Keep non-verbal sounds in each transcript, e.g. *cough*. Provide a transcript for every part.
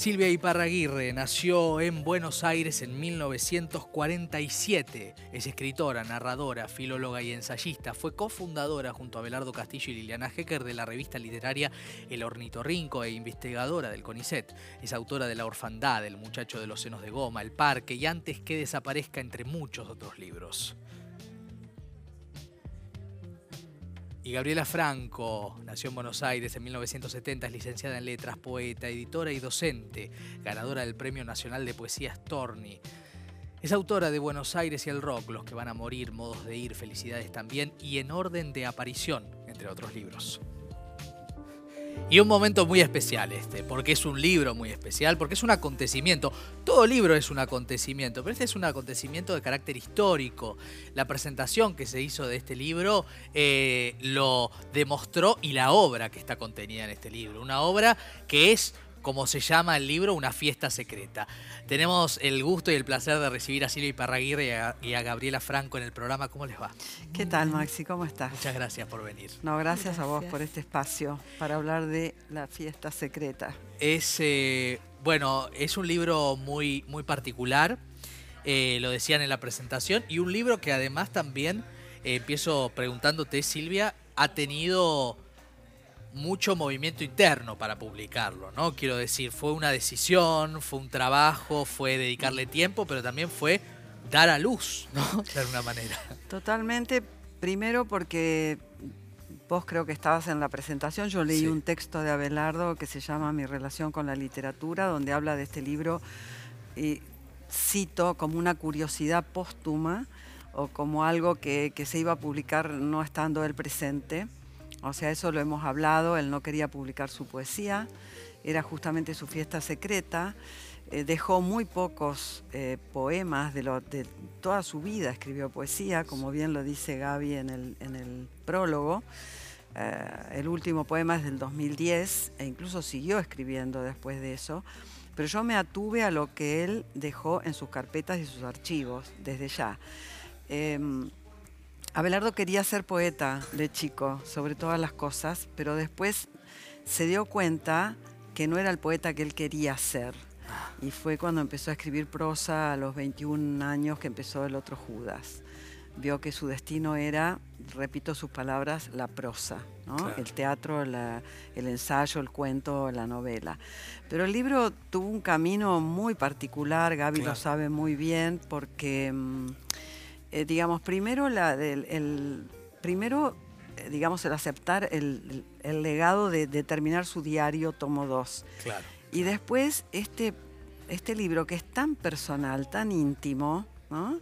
Silvia Iparraguirre nació en Buenos Aires en 1947. Es escritora, narradora, filóloga y ensayista. Fue cofundadora junto a Belardo Castillo y Liliana Hecker de la revista literaria El Ornitorrinco e investigadora del CONICET. Es autora de La Orfandad, El Muchacho de los Senos de Goma, El Parque y Antes que desaparezca entre muchos otros libros. Y Gabriela Franco nació en Buenos Aires en 1970, es licenciada en letras, poeta, editora y docente, ganadora del Premio Nacional de Poesía Storni. Es autora de Buenos Aires y el Rock, Los que van a morir, Modos de ir, Felicidades también y En orden de aparición, entre otros libros. Y un momento muy especial este, porque es un libro muy especial, porque es un acontecimiento. Todo libro es un acontecimiento, pero este es un acontecimiento de carácter histórico. La presentación que se hizo de este libro eh, lo demostró y la obra que está contenida en este libro. Una obra que es como se llama el libro, Una fiesta secreta. Tenemos el gusto y el placer de recibir a Silvia Iparraguirre y a, y a, Gabriela Franco en el programa. ¿Cómo les va? ¿Qué tal, Maxi? ¿Cómo estás? Muchas gracias por venir. No, gracias, a vos por este espacio para hablar de la fiesta secreta. Es, eh, bueno, es un libro muy, muy particular, eh, lo decían en la presentación, y un libro que además también, eh, empiezo preguntándote, Silvia, ha tenido mucho movimiento interno para publicarlo, ¿no? Quiero decir, fue una decisión, fue un trabajo, fue dedicarle tiempo, pero también fue dar a luz, ¿no? *laughs* De alguna manera. Totalmente. Primero porque vos creo que estabas en la presentación, yo leí sí. un texto de Abelardo que se llama Mi relación con la literatura, donde habla de este libro y cito como una curiosidad póstuma o como algo que, que se iba a publicar no estando él presente o sea, eso lo hemos hablado, él no quería publicar su poesía, era justamente su fiesta secreta, eh, dejó muy pocos eh, poemas de, lo, de, toda su vida, escribió poesía, como bien lo dice Gaby en el, en el prólogo. Eh, el último poema es del 2010 e incluso siguió escribiendo después de eso, pero yo me atuve a lo que él dejó en sus carpetas y sus archivos desde ya. Abelardo quería ser poeta de chico, sobre todas las cosas, pero después se dio cuenta que no era el poeta que él quería ser. Y fue cuando empezó a escribir prosa a los 21 años que empezó el otro Judas. Vio que su destino era, repito sus palabras, la prosa, ¿no? claro. el teatro, la, el ensayo, el cuento, la novela. Pero el libro tuvo un camino muy particular, Gaby claro. lo sabe muy bien, porque... Eh, digamos, primero, la, el, el primero eh, digamos, el aceptar el, el, legado de, de, terminar su diario, tomo 2. Claro. Y después este, este libro que es tan personal, tan íntimo, ¿no?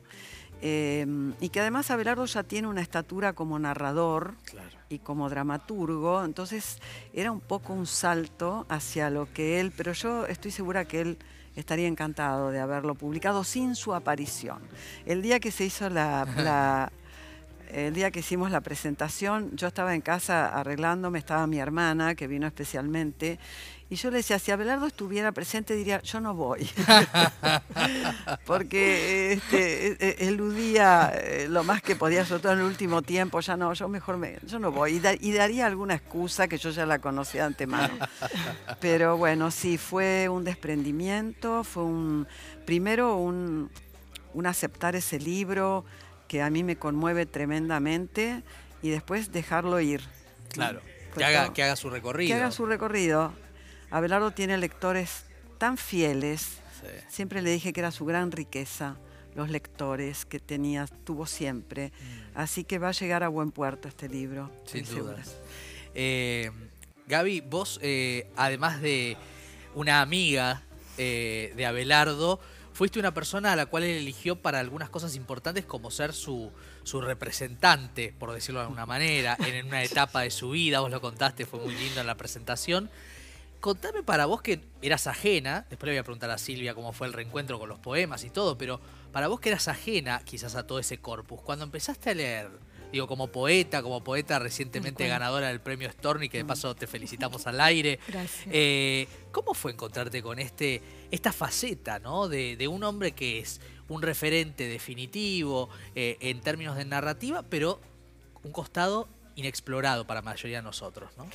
Eh, y que además Abelardo ya tiene una estatura como narrador claro. y como dramaturgo, entonces era un poco un salto hacia lo que él, pero yo estoy segura que él estaría encantado de haberlo publicado sin su aparición. El día que se hizo la, *laughs* la, el día que hicimos la presentación, yo estaba en casa arreglándome, estaba mi hermana que vino especialmente, y yo le decía, si Abelardo estuviera presente, diría, yo no voy. *laughs* Porque este, eludía lo más que podía, sobre todo en el último tiempo, ya no, yo mejor me, yo no voy. Y, da, y daría alguna excusa que yo ya la conocía de antemano. Pero bueno, sí, fue un desprendimiento, fue un, primero un aceptar ese libro que a mí me conmueve tremendamente y después dejarlo ir. Claro, que haga, que haga, su recorrido. Que haga su recorrido. Abelardo tiene lectores tan fieles. Sí. Siempre le dije que era su gran riqueza, los lectores que tenía, tuvo siempre. Mm. Así que va a llegar a buen puerto este libro. Sin dudas. Eh, Gaby, vos, eh, además de una amiga eh, de Abelardo, fuiste una persona a la cual él eligió para algunas cosas importantes como ser su, su representante, por decirlo de alguna manera, en una etapa de su vida, vos lo contaste, fue muy lindo en la presentación. Contame para vos que eras ajena, después le voy a preguntar a Silvia cómo fue el reencuentro con los poemas y todo, pero para vos que eras ajena quizás a todo ese corpus, cuando empezaste a leer, digo, como poeta, como poeta recientemente okay. ganadora del premio Storni, que de paso te felicitamos al aire, eh, ¿cómo fue encontrarte con este, esta faceta ¿no? de, de un hombre que es un referente definitivo eh, en términos de narrativa, pero un costado inexplorado para la mayoría de nosotros, ¿no?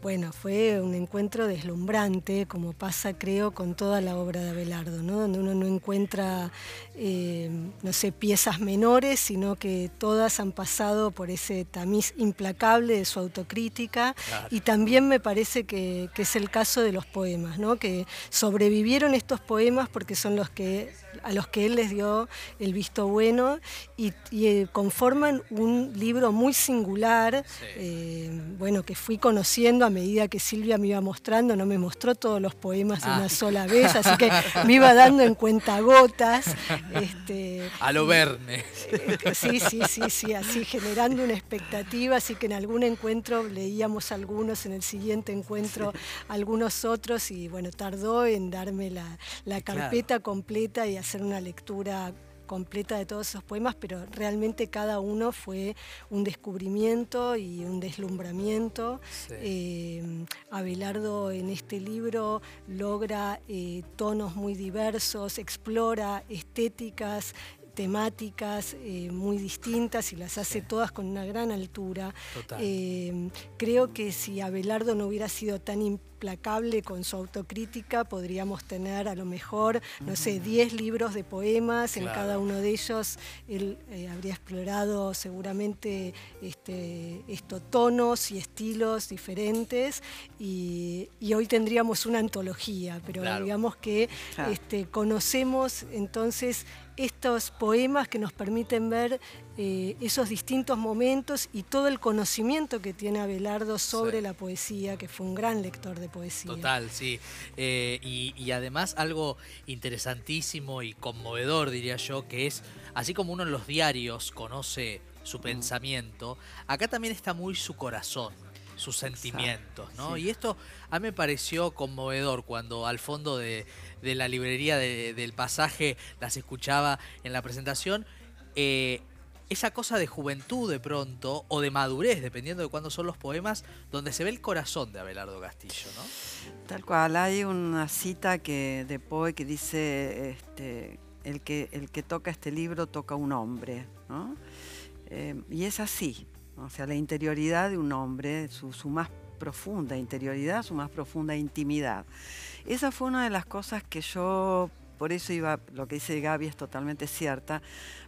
Bueno, fue un encuentro deslumbrante, como pasa creo con toda la obra de Abelardo, ¿no? donde uno no encuentra, eh, no sé, piezas menores, sino que todas han pasado por ese tamiz implacable de su autocrítica y también me parece que, es el caso de los poemas, ¿no? que sobrevivieron estos poemas porque son los que a los que él les dio el visto bueno y, eh, conforman un libro muy singular, eh, bueno, que fui conociendo a medida que Silvia me iba mostrando, no me mostró todos los poemas de una ah. sola vez, así que me iba dando en cuenta gotas. Este, a lo Verne. Eh, sí, sí, sí, sí, así generando una expectativa, así que en algún encuentro leíamos algunos, en el siguiente encuentro algunos otros y bueno, tardó en darme la, carpeta completa y hacer una lectura completa de todos esos poemas, pero realmente cada uno fue un descubrimiento y un deslumbramiento. Eh, Abelardo en este libro logra eh, tonos muy diversos, explora estéticas, temáticas eh, muy distintas y las hace todas con una gran altura. Eh, creo que si Abelardo no hubiera sido tan implacable con su autocrítica, podríamos tener a lo mejor, no sé, 10 libros de poemas, en cada uno de ellos. Él eh, habría explorado seguramente este, estos tonos y estilos diferentes y, hoy tendríamos una antología, pero digamos que este, conocemos entonces estos poemas que nos permiten ver eh, esos distintos momentos y todo el conocimiento que tiene Abelardo sobre la poesía, que fue un gran lector de poesía. Total, sí. Eh, y, además algo interesantísimo y conmovedor, diría yo, que es, así como uno en los diarios conoce su mm. pensamiento, acá también está muy su corazón sus sentimientos, ¿no? Y esto a mí me pareció conmovedor cuando al fondo de, la librería del pasaje las escuchaba en la presentación. Eh, esa cosa de juventud de pronto, o de madurez, dependiendo de cuándo son los poemas, donde se ve el corazón de Abelardo Castillo, ¿no? Tal cual, hay una cita que, de Poe que dice, este, el, que, el que toca este libro toca un hombre, ¿no? Eh, y es así, o sea, la interioridad de un hombre, su, más profunda interioridad, su más profunda intimidad. Esa fue una de las cosas que yo, por eso iba, lo que dice Gaby es totalmente cierta,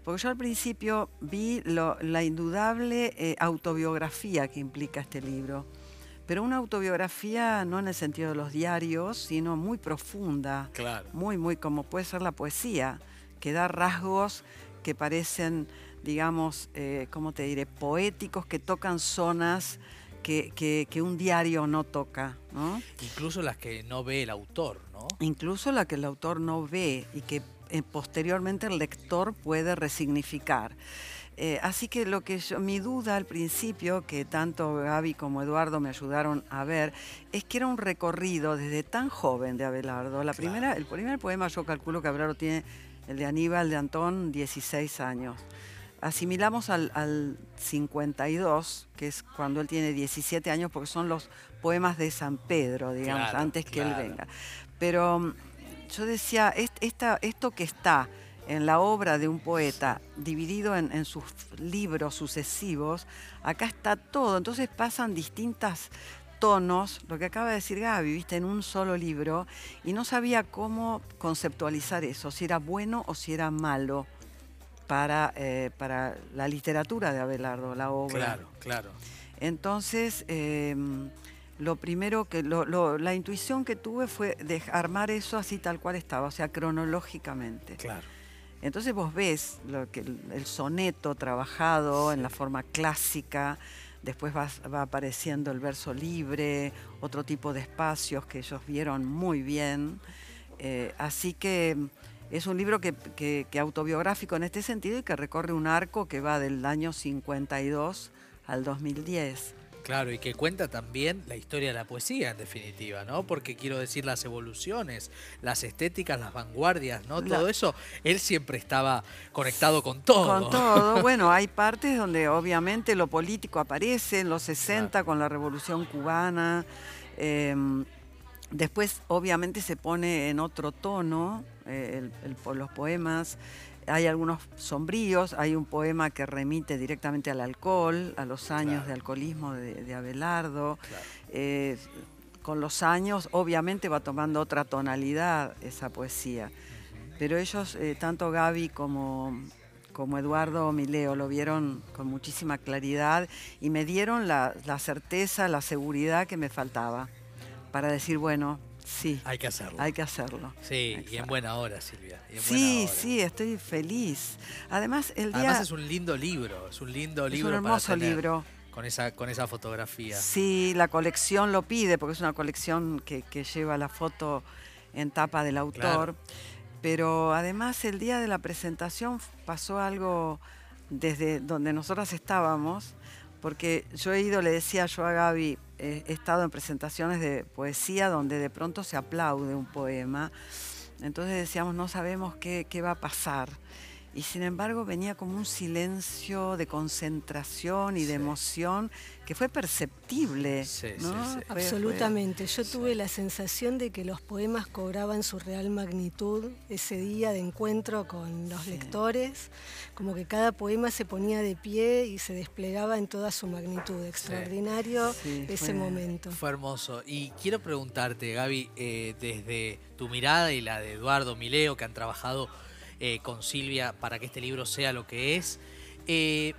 porque yo al principio vi la indudable eh, autobiografía que implica este libro, pero una autobiografía no en el sentido de los diarios, sino muy profunda, muy, muy como puede ser la poesía, que da rasgos que parecen digamos, eh, ¿cómo te diré?, poéticos que tocan zonas que, un diario no toca. ¿no? Incluso las que no ve el autor, ¿no? Incluso las que el autor no ve y que eh, posteriormente el lector puede resignificar. Eh, así que lo que yo, mi duda al principio, que tanto Gaby como Eduardo me ayudaron a ver, es que era un recorrido desde tan joven de Abelardo. La primera, el primer poema yo calculo que Abelardo tiene, el de Aníbal de Antón, 16 años asimilamos al, 52, que es cuando él tiene 17 años, porque son los poemas de San Pedro, digamos, antes que él venga. Pero mm, yo decía, esto que está en la obra de un poeta, dividido en, sus libros sucesivos, acá está todo, entonces pasan distintas tonos, lo que acaba de decir Gaby, viste, en un solo libro, y no sabía cómo conceptualizar eso, si era bueno o si era malo para, eh, para la literatura de Abelardo, la obra. Claro, claro. Entonces, em, lo primero que, la intuición que tuve fue de armar eso así tal cual estaba, o sea, cronológicamente. Claro. Entonces vos ves lo que, el soneto trabajado en la forma clásica, después va, va, apareciendo el verso libre, otro tipo de espacios que ellos vieron muy bien. Eh, así que es un libro que, autobiográfico en este sentido y que recorre un arco que va del año 52 al 2010. Claro, y que cuenta también la historia de la poesía, en definitiva, ¿no? Porque quiero decir las evoluciones, las estéticas, las vanguardias, ¿no? Todo eso, él siempre estaba conectado con todo. Con todo. Bueno, hay partes donde obviamente lo político aparece en los 60 con la Revolución Cubana. Em, Después, obviamente, se pone en otro tono eh, los poemas. Hay algunos sombríos, hay un poema que remite directamente al alcohol, a los años de alcoholismo de, Abelardo. Eh, con los años, obviamente, va tomando otra tonalidad esa poesía. Pero ellos, eh, tanto Gaby como, como Eduardo Mileo, lo vieron con muchísima claridad y me dieron la certeza, la seguridad que me faltaba para decir, bueno, sí. Hay que hacerlo. Hay que hacerlo. Sí, y en buena hora, Silvia. sí, sí, estoy feliz. Además, el día... Además es un lindo libro, es un lindo libro. Es un hermoso libro. Con esa, con esa fotografía. Sí, la colección lo pide, porque es una colección que, lleva la foto en tapa del autor. Pero además el día de la presentación pasó algo desde donde nosotras estábamos, porque yo he ido, le decía yo a Gaby, he estado en presentaciones de poesía donde de pronto se aplaude un poema. Entonces decíamos, no sabemos qué, qué va a pasar y sin embargo venía como un silencio de concentración y de emoción que fue perceptible. Absolutamente. Yo tuve la sensación de que los poemas cobraban su real magnitud ese día de encuentro con los lectores, como que cada poema se ponía de pie y se desplegaba en toda su magnitud. Extraordinario ese momento. Fue hermoso. Y quiero preguntarte, Gaby, eh, desde tu mirada y la de Eduardo Mileo, que han trabajado eh, con Silvia para que este libro sea lo que es. Eh,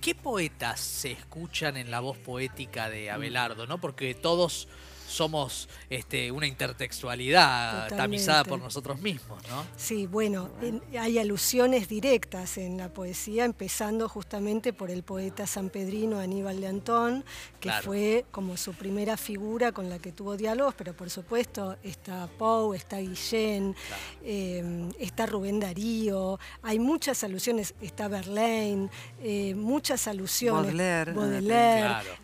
¿Qué poetas se escuchan en la voz poética de Abelardo? ¿no? Porque todos somos este, una intertextualidad tamizada por nosotros mismos, ¿no? Sí, bueno, hay alusiones directas en la poesía, empezando justamente por el poeta sanpedrino Aníbal de Antón, que fue como su primera figura con la que tuvo diálogos, pero por supuesto está Poe, está Guillén, eh, está Rubén Darío, hay muchas alusiones, está Verlaine, eh, muchas alusiones. Baudelaire.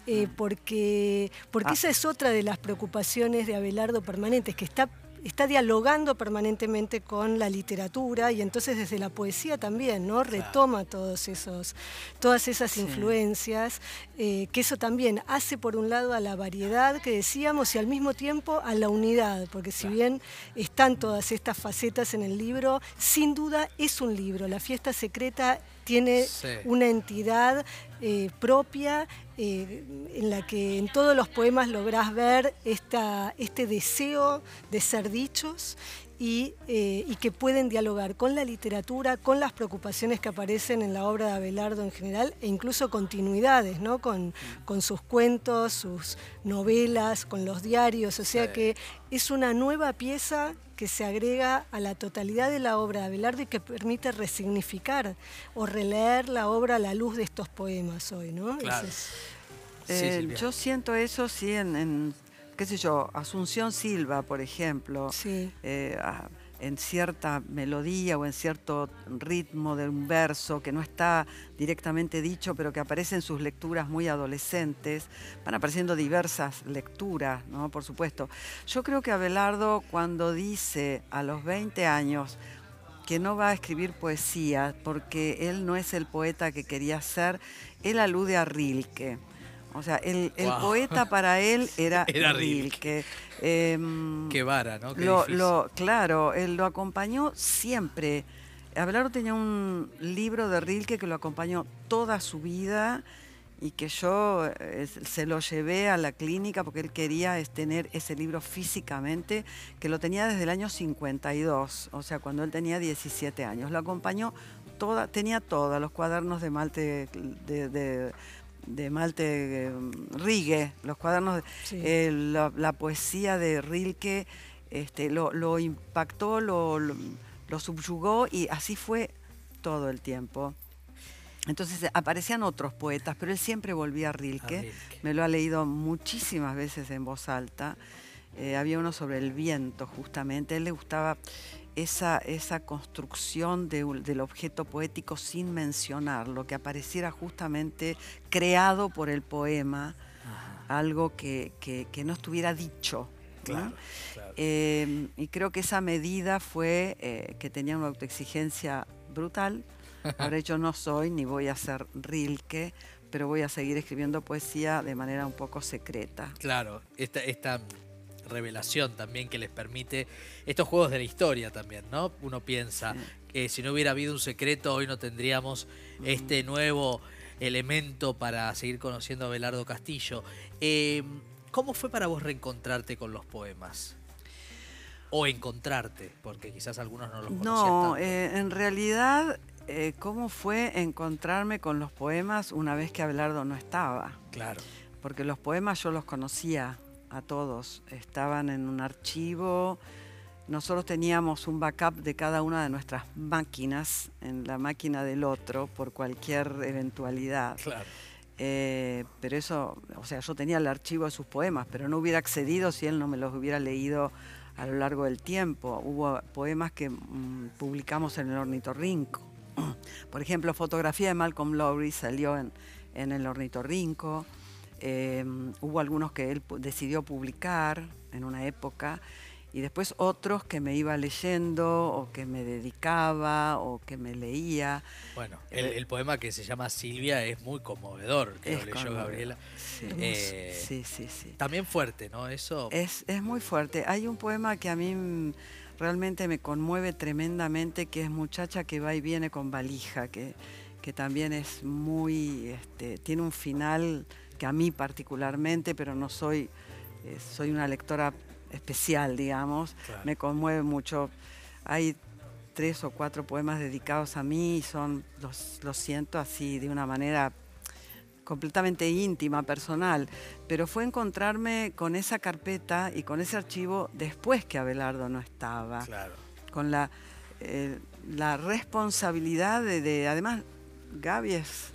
Eh, porque, porque ah. esa es otra de las preocupaciones ocupaciones de Abelardo permanentes, que está está dialogando permanentemente con la literatura y entonces desde la poesía también, ¿no? Retoma todos esos, todas esas influencias, eh, que eso también hace por un lado a la variedad que decíamos y al mismo tiempo a la unidad, porque si bien están todas estas facetas en el libro, sin duda es un libro. La fiesta secreta tiene una entidad eh, propia eh, en la que en todos los poemas lográs ver esta, este deseo de ser dichos eh, y, que pueden dialogar con la literatura, con las preocupaciones que aparecen en la obra de Abelardo en general e incluso continuidades, ¿no? con, con sus cuentos, sus novelas, con los diarios, o sea que es una nueva pieza que se agrega a la totalidad de la obra de Abelardo y que permite resignificar o releer la obra a la luz de estos poemas hoy. ¿no? Eh, yo siento eso sí en qué sé yo, Asunción Silva, por ejemplo, eh, en cierta melodía o en cierto ritmo de un verso que no está directamente dicho, pero que aparece en sus lecturas muy adolescentes, van apareciendo diversas lecturas, ¿no? Por supuesto. Yo creo que Abelardo cuando dice a los 20 años, que no va a escribir poesía porque él no es el poeta que quería ser, él alude a Rilke. O sea, el, poeta para él *laughs* era, era Rilke. Em, Qué vara, ¿no? lo, claro, él lo acompañó siempre. Abelardo tenía un libro de Rilke que lo acompañó toda su vida y que yo eh, se lo llevé a la clínica porque él quería tener ese libro físicamente, que lo tenía desde el año 52, o sea, cuando él tenía 17 años. Lo acompañó toda, tenía todos los cuadernos de Malte de de Malte eh, Rigue, los cuadernos, eh, la, poesía de Rilke, este, lo, impactó, lo, subyugó y así fue todo el tiempo. Entonces aparecían otros poetas, pero él siempre volvía a Rilke. Me lo ha leído muchísimas veces en voz alta. Eh, había uno sobre el viento, justamente. A él le gustaba esa, esa construcción del objeto poético sin mencionar, lo que apareciera justamente creado por el poema, algo que, no estuviera dicho. Em, y creo que esa medida fue eh, que tenía una autoexigencia brutal. *laughs* Ahora yo no soy ni voy a ser Rilke, pero voy a seguir escribiendo poesía de manera un poco secreta. Claro, esta, esta revelación también que les permite estos juegos de la historia también, ¿no? Uno piensa que si no hubiera habido un secreto hoy no tendríamos este nuevo elemento para seguir conociendo a Belardo Castillo. Eh, ¿Cómo fue para vos reencontrarte con los poemas? O encontrarte, porque quizás algunos no los conocían No, eh, en realidad, eh, ¿cómo fue encontrarme con los poemas una vez que Abelardo no estaba? Claro. Porque los poemas yo los conocía a todos, estaban en un archivo, nosotros teníamos un backup de cada una de nuestras máquinas en la máquina del otro por cualquier eventualidad. Claro. Eh, pero eso, o sea, yo tenía el archivo de sus poemas, pero no hubiera accedido si él no me los hubiera leído a lo largo del tiempo. Hubo poemas que mm, publicamos en el Ornitorrinco. *clears throat* Por ejemplo, fotografía de Malcolm Lowry salió en, en el Ornitorrinco. Eh, hubo algunos que él decidió publicar en una época y después otros que me iba leyendo o que me dedicaba o que me leía. Bueno, el, eh, poema que se llama Silvia es muy conmovedor, que lo leyó Gabriela. Eh, sí. sí, sí, También fuerte, ¿no? Eso. Es, es muy fuerte. Hay un poema que a mí realmente me conmueve tremendamente, que es Muchacha que va y viene con valija, que, que también es muy, este, tiene un final que a mí particularmente, pero no soy, eh, soy una lectora especial, digamos, me conmueve mucho. Hay tres o cuatro poemas dedicados a mí y son, los, los siento así de una manera completamente íntima, personal, pero fue encontrarme con esa carpeta y con ese archivo después que Abelardo no estaba. Con la, eh, la responsabilidad de, de, además, Gaby es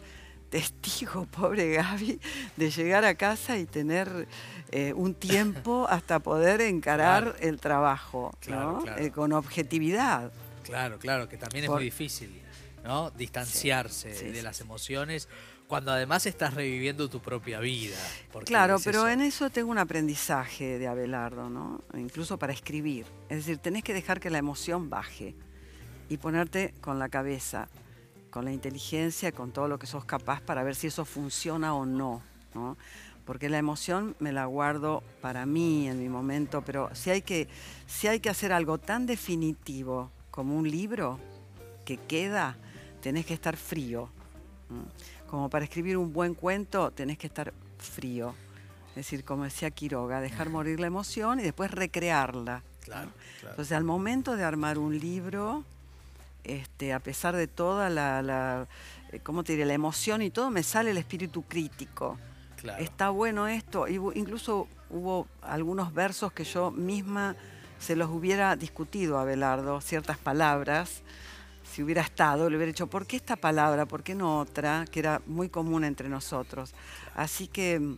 testigo, *laughs* pobre Gaby, de llegar a casa y tener eh, un tiempo *laughs* hasta poder encarar el trabajo, eh, con objetividad. Claro, claro, que también es muy difícil, ¿no? Distanciarse de las emociones cuando además estás reviviendo tu propia vida. Claro, pero en eso tengo un aprendizaje de Abelardo, ¿no? Incluso para escribir. Es decir, tenés que dejar que la emoción baje y ponerte con la cabeza, con la inteligencia, con todo lo que sos capaz para ver si eso funciona o no, ¿no? porque la emoción me la guardo para mí en mi momento, pero si hay que, si hay que hacer algo tan definitivo como un libro que queda, tenés que estar frío. Como para escribir un buen cuento, tenés que estar frío. Es decir, como decía Quiroga, dejar morir la emoción y después recrearla. Entonces, al momento de armar un libro, este, a pesar de toda la, la, eh, ¿cómo te diré? la emoción y todo, me sale el espíritu crítico está bueno esto. Incluso hubo algunos versos que yo misma se los hubiera discutido a Belardo, ciertas palabras, si hubiera estado, le hubiera dicho, ¿por qué esta palabra? ¿Por qué no otra? Que era muy común entre nosotros. Así que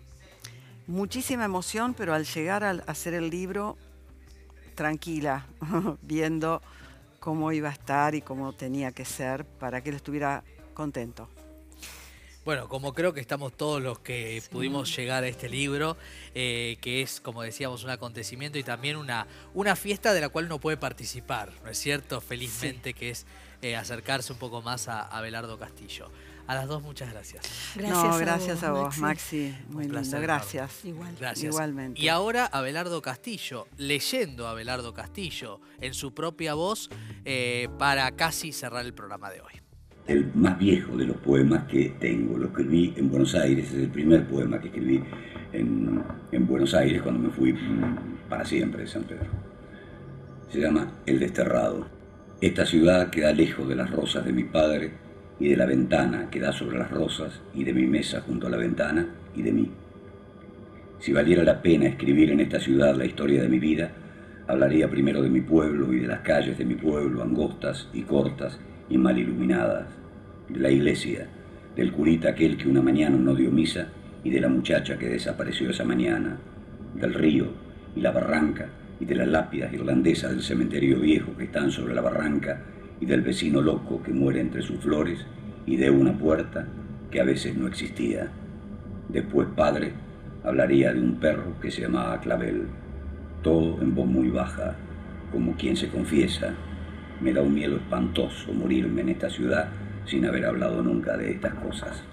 muchísima emoción, pero al llegar a hacer el libro, tranquila, *laughs* viendo cómo iba a estar y cómo tenía que ser para que él estuviera contento. Bueno, como creo que estamos todos los que pudimos llegar a este libro, eh, que es, como decíamos, un acontecimiento y también una, una fiesta de la cual uno puede participar, ¿no es cierto? Felizmente, que es eh, acercarse un poco más a, a, Belardo Castillo. A las dos, muchas gracias. Gracias, no, gracias a vos, Maxi. Muy lindo, gracias. Igual. Gracias. Igualmente. Y ahora a Belardo Castillo, leyendo a Belardo Castillo en su propia voz eh, para casi cerrar el programa de hoy el más viejo de los poemas que tengo. Lo escribí en Buenos Aires, es el primer poema que escribí en, Buenos Aires cuando me fui para siempre de San Pedro. Se llama El Desterrado. Esta ciudad queda lejos de las rosas de mi padre y de la ventana que da sobre las rosas y de mi mesa junto a la ventana y de mí. Si valiera la pena escribir en esta ciudad la historia de mi vida, hablaría primero de mi pueblo y de las calles de mi pueblo, angostas y cortas, y mal iluminadas, de la iglesia, del curita aquel que una mañana no dio misa y de la muchacha que desapareció esa mañana, del río y la barranca y de las lápidas irlandesas del cementerio viejo que están sobre la barranca y del vecino loco que muere entre sus flores y de una puerta que a veces no existía. Después, padre, hablaría de un perro que se llamaba Clavel, todo en voz muy baja, como quien se confiesa me da un miedo espantoso morirme en esta ciudad sin haber hablado nunca de estas cosas.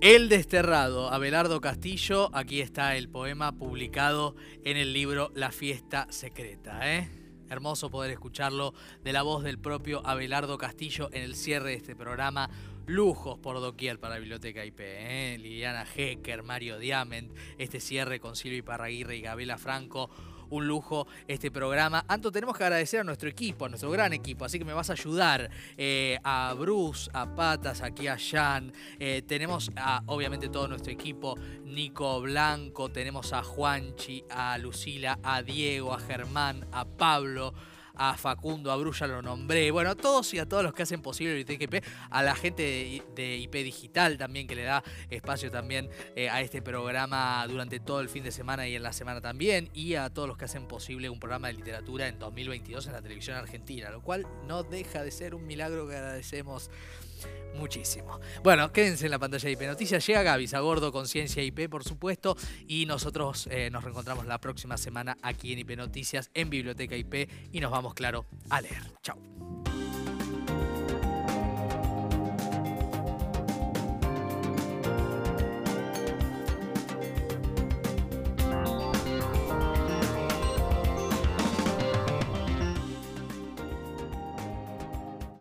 El desterrado, Abelardo Castillo, aquí está el poema publicado en el libro La fiesta secreta. ¿eh? Hermoso poder escucharlo de la voz del propio Abelardo Castillo en el cierre de este programa. Lujos por doquier para Biblioteca IP. ¿eh? Liliana Hecker, Mario Diamant, este cierre con Silvia Parraguirre y Gabela Franco un lujo este programa. Anto, tenemos que agradecer a nuestro equipo, a nuestro gran equipo, así que me vas a ayudar eh, a Bruce, a Patas, aquí a Jan. Eh, tenemos a, obviamente, todo nuestro equipo, Nico Blanco, tenemos a Juanchi, a Lucila, a Diego, a Germán, a Pablo a Facundo, a Brulla lo nombré, bueno, a todos y a todos los que hacen posible el ITGP, a la gente de, IP Digital también que le da espacio también eh, a este programa durante todo el fin de semana y en la semana también, y a todos los que hacen posible un programa de literatura en 2022 en la televisión argentina, lo cual no deja de ser un milagro que agradecemos muchísimo. Bueno, quédense en la pantalla de IP Noticias. Llega Gaby a bordo Conciencia IP, por supuesto, y nosotros eh, nos reencontramos la próxima semana aquí en IP Noticias, en Biblioteca IP, y nos vamos, claro, a leer. Chao.